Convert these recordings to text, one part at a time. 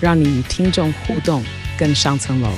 让你与听众互动更上层楼。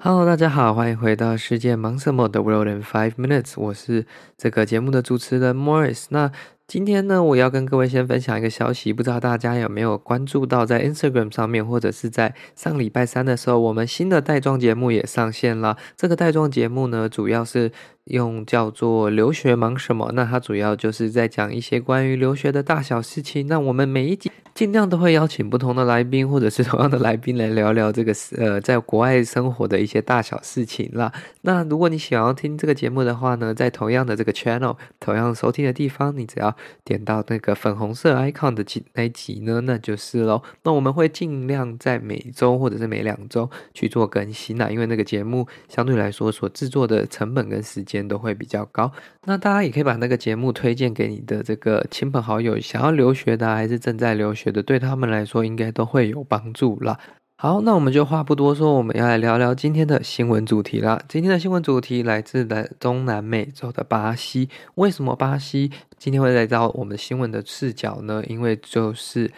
Hello，大家好，欢迎回到世界忙什么的 World in Five Minutes，我是这个节目的主持人 Morris。那今天呢，我要跟各位先分享一个消息，不知道大家有没有关注到，在 Instagram 上面，或者是在上礼拜三的时候，我们新的带状节目也上线了。这个带状节目呢，主要是用叫做“留学忙什么”，那它主要就是在讲一些关于留学的大小事情。那我们每一集。尽量都会邀请不同的来宾，或者是同样的来宾来聊聊这个呃，在国外生活的一些大小事情啦。那如果你想要听这个节目的话呢，在同样的这个 channel，同样收听的地方，你只要点到那个粉红色 icon 的集那集呢，那就是喽。那我们会尽量在每周或者是每两周去做更新啦，因为那个节目相对来说所制作的成本跟时间都会比较高。那大家也可以把那个节目推荐给你的这个亲朋好友，想要留学的还是正在留学。的对他们来说应该都会有帮助啦。好，那我们就话不多说，我们要来聊聊今天的新闻主题啦。今天的新闻主题来自的中南美洲的巴西。为什么巴西今天会来到我们新闻的视角呢？因为就是。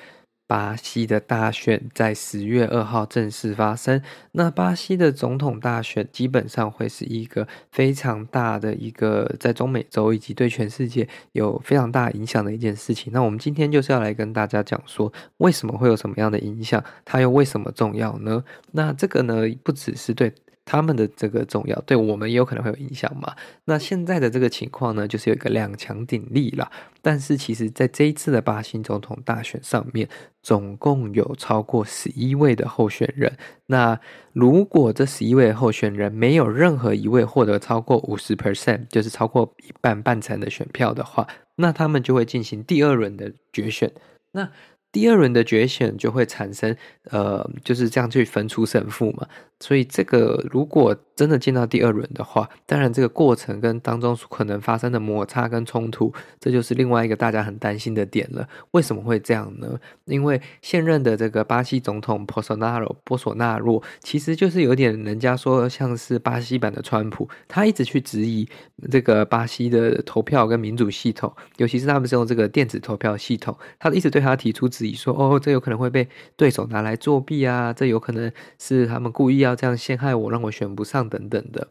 巴西的大选在十月二号正式发生。那巴西的总统大选基本上会是一个非常大的一个在中美洲以及对全世界有非常大影响的一件事情。那我们今天就是要来跟大家讲说，为什么会有什么样的影响，它又为什么重要呢？那这个呢，不只是对。他们的这个重要，对我们也有可能会有影响嘛。那现在的这个情况呢，就是有一个两强鼎立了。但是其实，在这一次的巴西总统大选上面，总共有超过十一位的候选人。那如果这十一位候选人没有任何一位获得超过五十 percent，就是超过一半半成的选票的话，那他们就会进行第二轮的决选。那第二轮的决选就会产生，呃，就是这样去分出胜负嘛。所以这个如果真的进到第二轮的话，当然这个过程跟当中可能发生的摩擦跟冲突，这就是另外一个大家很担心的点了。为什么会这样呢？因为现任的这个巴西总统波索纳罗波索纳洛，其实就是有点人家说像是巴西版的川普，他一直去质疑这个巴西的投票跟民主系统，尤其是他们是用这个电子投票系统，他一直对他提出质疑说，哦，这有可能会被对手拿来作弊啊，这有可能是他们故意要。要这样陷害我，让我选不上等等的。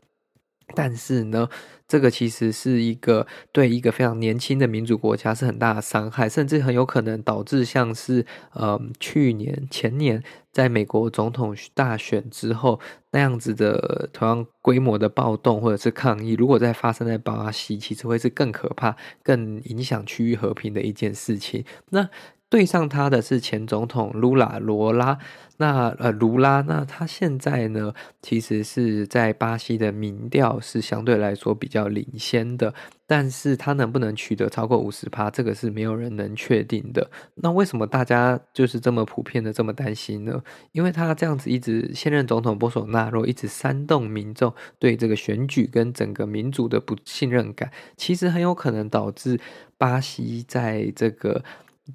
但是呢，这个其实是一个对一个非常年轻的民主国家是很大的伤害，甚至很有可能导致像是呃去年前年在美国总统大选之后那样子的同样规模的暴动或者是抗议，如果再发生在巴西，其实会是更可怕、更影响区域和平的一件事情。那对上他的是前总统卢拉罗拉。那呃，卢拉，那他现在呢，其实是在巴西的民调是相对来说比较领先的，但是他能不能取得超过五十趴，这个是没有人能确定的。那为什么大家就是这么普遍的这么担心呢？因为他这样子一直现任总统波索纳洛一直煽动民众对这个选举跟整个民主的不信任感，其实很有可能导致巴西在这个。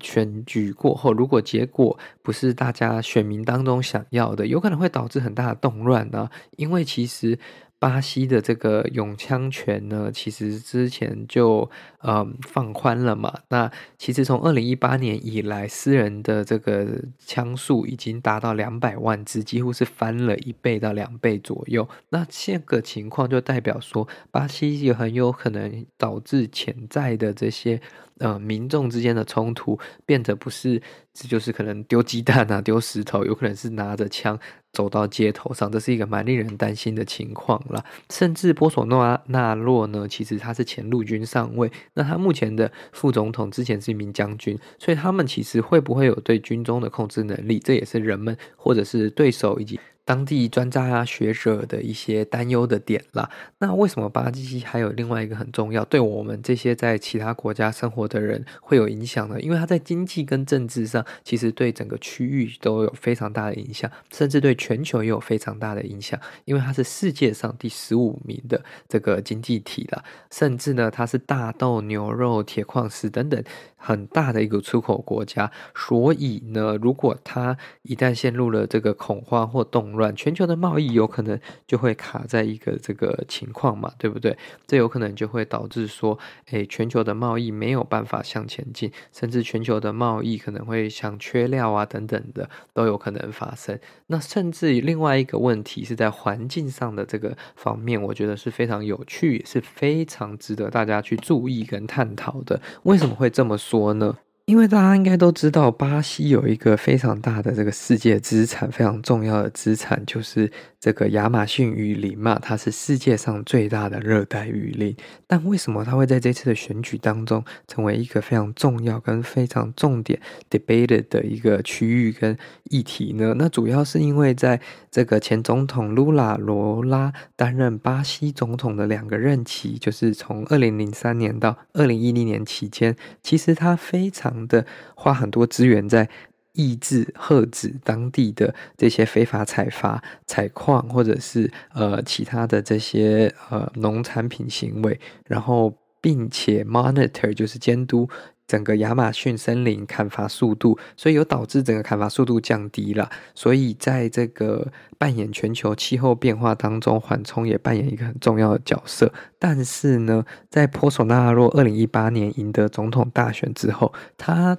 选举过后，如果结果不是大家选民当中想要的，有可能会导致很大的动乱呢。因为其实。巴西的这个拥枪权呢，其实之前就嗯放宽了嘛。那其实从二零一八年以来，私人的这个枪数已经达到两百万支，几乎是翻了一倍到两倍左右。那这个情况就代表说，巴西也很有可能导致潜在的这些呃民众之间的冲突，变得不是这就是可能丢鸡蛋啊、丢石头，有可能是拿着枪。走到街头上，这是一个蛮令人担心的情况了。甚至波索诺纳洛呢，其实他是前陆军上尉，那他目前的副总统之前是一名将军，所以他们其实会不会有对军中的控制能力，这也是人们或者是对手以及当地专家啊学者的一些担忧的点啦。那为什么巴西还有另外一个很重要，对我们这些在其他国家生活的人会有影响呢？因为它在经济跟政治上，其实对整个区域都有非常大的影响，甚至对全球也有非常大的影响。因为它是世界上第十五名的这个经济体了，甚至呢，它是大豆、牛肉、铁矿石等等很大的一个出口国家。所以呢，如果它一旦陷入了这个恐慌或动乱，全球的贸易有可能就会卡在一个这个情况嘛，对不对？这有可能就会导致说，诶，全球的贸易没有办法向前进，甚至全球的贸易可能会像缺料啊等等的都有可能发生。那甚至另外一个问题是在环境上的这个方面，我觉得是非常有趣，也是非常值得大家去注意跟探讨的。为什么会这么说呢？因为大家应该都知道，巴西有一个非常大的这个世界资产，非常重要的资产就是这个亚马逊雨林嘛，它是世界上最大的热带雨林。但为什么它会在这次的选举当中成为一个非常重要跟非常重点 debated 的一个区域跟议题呢？那主要是因为在这个前总统卢拉罗拉担任巴西总统的两个任期，就是从二零零三年到二零一零年期间，其实他非常。的花很多资源在抑制、遏制当地的这些非法采伐、采矿，或者是呃其他的这些呃农产品行为，然后并且 monitor 就是监督整个亚马逊森林砍伐速度，所以有导致整个砍伐速度降低了。所以在这个扮演全球气候变化当中，缓冲也扮演一个很重要的角色。但是呢，在波索纳洛二零一八年赢得总统大选之后，他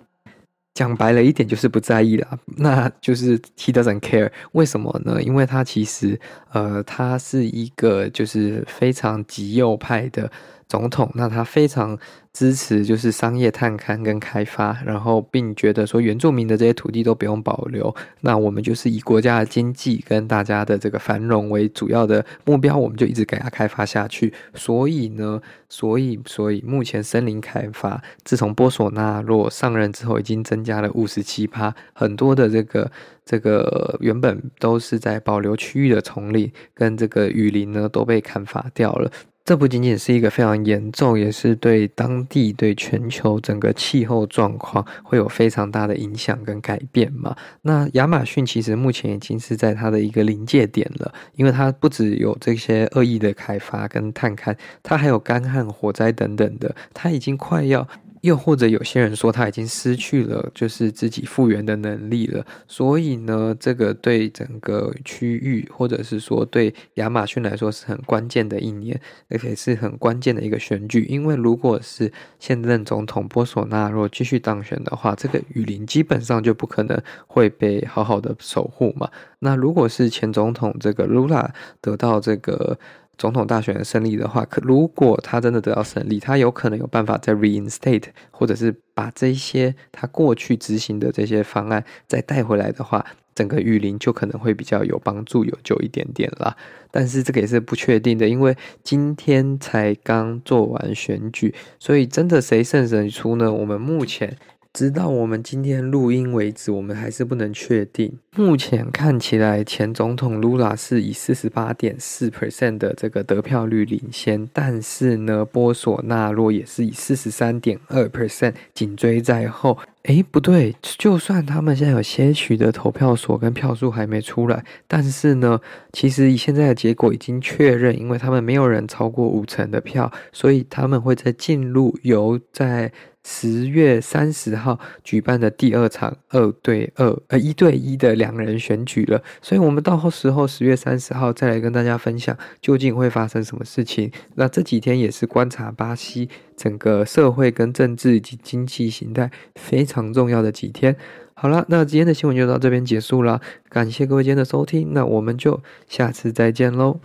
讲白了一点就是不在意啦，那就是 he doesn't care。为什么呢？因为他其实呃，他是一个就是非常极右派的总统，那他非常。支持就是商业探勘跟开发，然后并觉得说原住民的这些土地都不用保留，那我们就是以国家的经济跟大家的这个繁荣为主要的目标，我们就一直给它开发下去。所以呢，所以所以目前森林开发自从波索纳洛上任之后，已经增加了五十七趴，很多的这个这个原本都是在保留区域的丛林跟这个雨林呢，都被砍伐掉了。这不仅仅是一个非常严重，也是对当地、对全球整个气候状况会有非常大的影响跟改变嘛。那亚马逊其实目前已经是在它的一个临界点了，因为它不只有这些恶意的开发跟探勘，它还有干旱、火灾等等的，它已经快要。又或者有些人说他已经失去了就是自己复原的能力了，所以呢，这个对整个区域或者是说对亚马逊来说是很关键的一年，而且是很关键的一个选举。因为如果是现任总统波索纳若继续当选的话，这个雨林基本上就不可能会被好好的守护嘛。那如果是前总统这个卢拉得到这个。总统大选的胜利的话，可如果他真的得到胜利，他有可能有办法再 reinstate，或者是把这些他过去执行的这些方案再带回来的话，整个雨林就可能会比较有帮助，有救一点点啦。但是这个也是不确定的，因为今天才刚做完选举，所以真的谁胜谁出呢？我们目前。直到我们今天录音为止，我们还是不能确定。目前看起来，前总统卢拉是以四十八点四 percent 的这个得票率领先，但是呢，波索纳洛也是以四十三点二 percent 紧追在后。诶，不对，就算他们现在有些许的投票所跟票数还没出来，但是呢，其实以现在的结果已经确认，因为他们没有人超过五成的票，所以他们会在进入由在。十月三十号举办的第二场二对二呃一对一的两人选举了，所以我们到时候十月三十号再来跟大家分享究竟会发生什么事情。那这几天也是观察巴西整个社会跟政治以及经济形态非常重要的几天。好了，那今天的新闻就到这边结束了，感谢各位今天的收听，那我们就下次再见喽。